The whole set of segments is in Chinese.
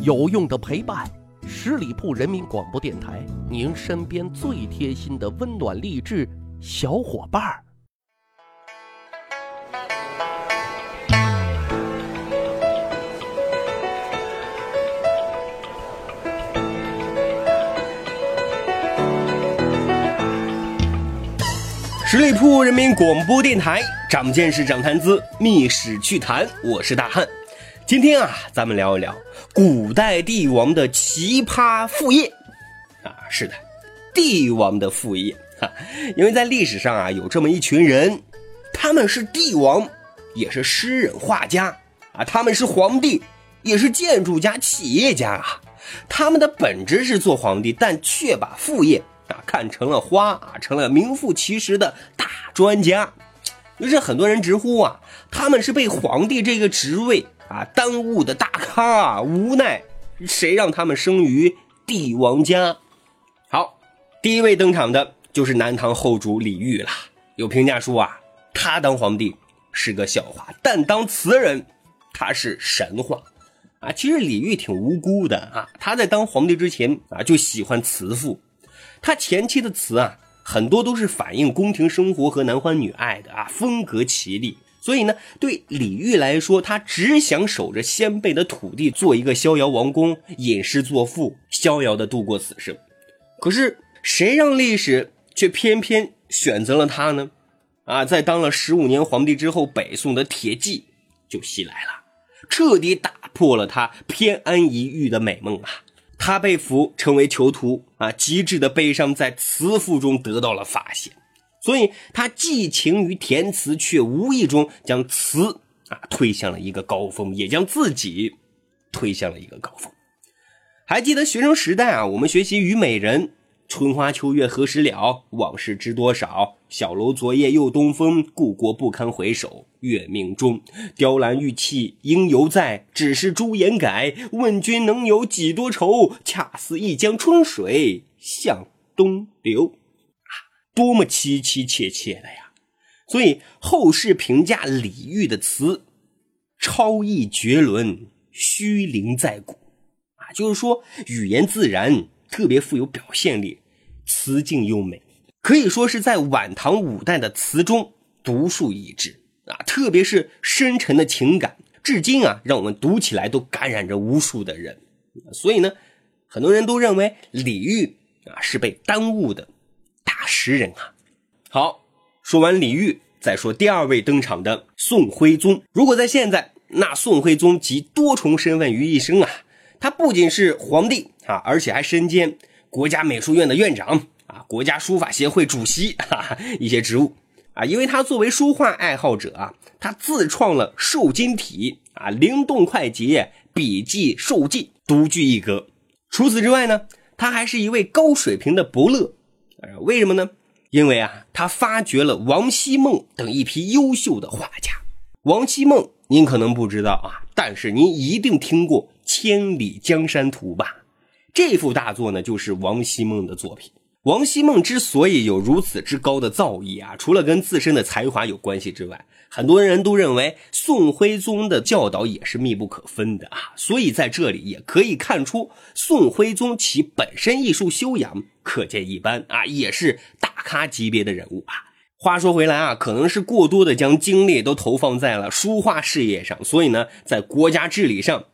有用的陪伴，十里铺人民广播电台，您身边最贴心的温暖励志小伙伴儿。十里铺人民广播电台，长见识，长谈资，密史趣谈，我是大汉。今天啊，咱们聊一聊古代帝王的奇葩副业啊。是的，帝王的副业哈，因为在历史上啊，有这么一群人，他们是帝王，也是诗人、画家啊，他们是皇帝，也是建筑家、企业家啊。他们的本质是做皇帝，但却把副业。啊，看成了花啊，成了名副其实的大专家。于是很多人直呼啊，他们是被皇帝这个职位啊耽误的大咖啊。无奈，谁让他们生于帝王家？好，第一位登场的就是南唐后主李煜了。有评价说啊，他当皇帝是个笑话，但当词人，他是神话啊。其实李煜挺无辜的啊，他在当皇帝之前啊就喜欢词赋。他前期的词啊，很多都是反映宫廷生活和男欢女爱的啊，风格奇丽。所以呢，对李煜来说，他只想守着先辈的土地，做一个逍遥王公，吟诗作赋，逍遥的度过此生。可是谁让历史却偏偏选择了他呢？啊，在当了十五年皇帝之后，北宋的铁骑就袭来了，彻底打破了他偏安一隅的美梦啊。他被俘，成为囚徒啊！极致的悲伤在词赋中得到了发泄，所以他寄情于填词，却无意中将词啊推向了一个高峰，也将自己推向了一个高峰。还记得学生时代啊，我们学习《虞美人》。春花秋月何时了？往事知多少？小楼昨夜又东风，故国不堪回首月明中。雕栏玉砌应犹在，只是朱颜改。问君能有几多愁？恰似一江春水向东流。多么凄凄切切的呀！所以后世评价李煜的词，超逸绝伦，虚灵在骨。啊，就是说语言自然。特别富有表现力，词境优美，可以说是在晚唐五代的词中独树一帜啊！特别是深沉的情感，至今啊，让我们读起来都感染着无数的人。所以呢，很多人都认为李煜啊是被耽误的诗人啊。好，说完李煜，再说第二位登场的宋徽宗。如果在现在，那宋徽宗集多重身份于一身啊。他不仅是皇帝啊，而且还身兼国家美术院的院长啊，国家书法协会主席哈哈一些职务啊。因为他作为书画爱好者啊，他自创了瘦金体啊，灵动快捷，笔迹瘦劲，独具一格。除此之外呢，他还是一位高水平的伯乐。为什么呢？因为啊，他发掘了王希孟等一批优秀的画家。王希孟您可能不知道啊，但是您一定听过。千里江山图吧，这幅大作呢，就是王希孟的作品。王希孟之所以有如此之高的造诣啊，除了跟自身的才华有关系之外，很多人都认为宋徽宗的教导也是密不可分的啊。所以在这里也可以看出，宋徽宗其本身艺术修养可见一斑啊，也是大咖级别的人物啊。话说回来啊，可能是过多的将精力都投放在了书画事业上，所以呢，在国家治理上。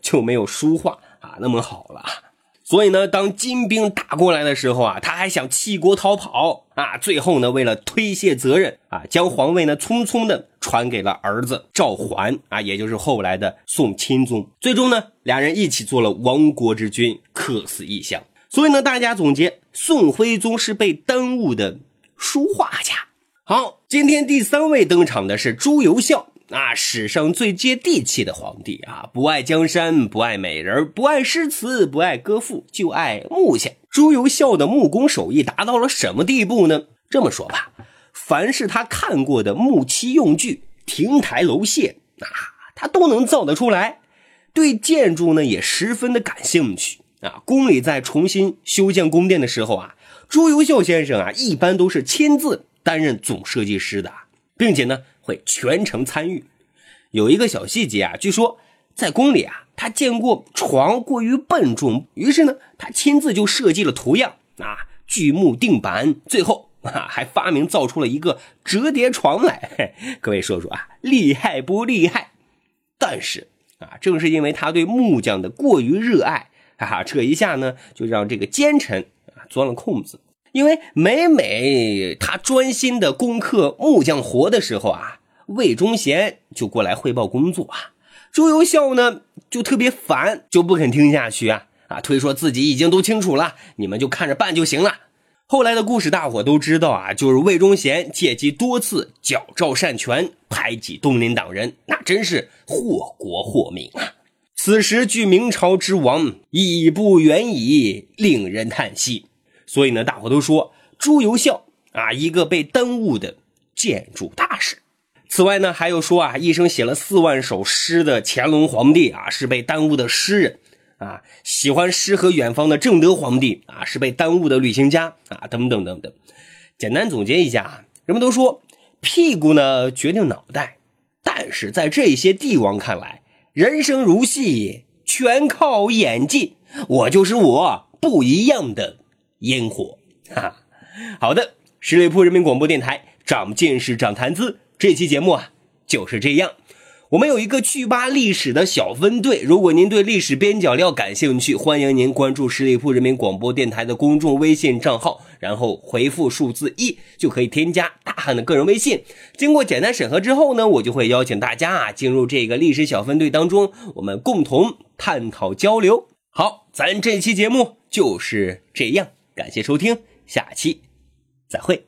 就没有书画啊那么好了，所以呢，当金兵打过来的时候啊，他还想弃国逃跑啊。最后呢，为了推卸责任啊，将皇位呢匆匆的传给了儿子赵桓啊，也就是后来的宋钦宗。最终呢，两人一起做了亡国之君，客死异乡。所以呢，大家总结，宋徽宗是被耽误的书画家。好，今天第三位登场的是朱由校。啊，史上最接地气的皇帝啊，不爱江山，不爱美人，不爱诗词，不爱歌赋，就爱木匠。朱由校的木工手艺达到了什么地步呢？这么说吧，凡是他看过的木漆用具、亭台楼榭啊，他都能造得出来。对建筑呢，也十分的感兴趣啊。宫里在重新修建宫殿的时候啊，朱由校先生啊，一般都是亲自担任总设计师的，并且呢。会全程参与。有一个小细节啊，据说在宫里啊，他见过床过于笨重，于是呢，他亲自就设计了图样啊，锯木定板，最后啊，还发明造出了一个折叠床来。各位说说啊，厉害不厉害？但是啊，正是因为他对木匠的过于热爱，哈哈，这一下呢，就让这个奸臣啊钻了空子。因为每每他专心的攻克木匠活的时候啊，魏忠贤就过来汇报工作啊。朱由校呢就特别烦，就不肯听下去啊啊，推说自己已经都清楚了，你们就看着办就行了。后来的故事大伙都知道啊，就是魏忠贤借机多次矫诏擅权，排挤东林党人，那真是祸国祸民啊。此时距明朝之亡已不远矣，令人叹息。所以呢，大伙都说朱由校啊，一个被耽误的建筑大师。此外呢，还有说啊，一生写了四万首诗的乾隆皇帝啊，是被耽误的诗人啊；喜欢诗和远方的正德皇帝啊，是被耽误的旅行家啊，等等等等。简单总结一下啊，人们都说屁股呢决定脑袋，但是在这些帝王看来，人生如戏，全靠演技。我就是我，不一样的。烟火，哈，好的，十里铺人民广播电台长见识、长谈资，这期节目啊就是这样。我们有一个趣吧历史的小分队，如果您对历史边角料感兴趣，欢迎您关注十里铺人民广播电台的公众微信账号，然后回复数字一就可以添加大汉的个人微信。经过简单审核之后呢，我就会邀请大家啊进入这个历史小分队当中，我们共同探讨交流。好，咱这期节目就是这样。感谢收听，下期再会。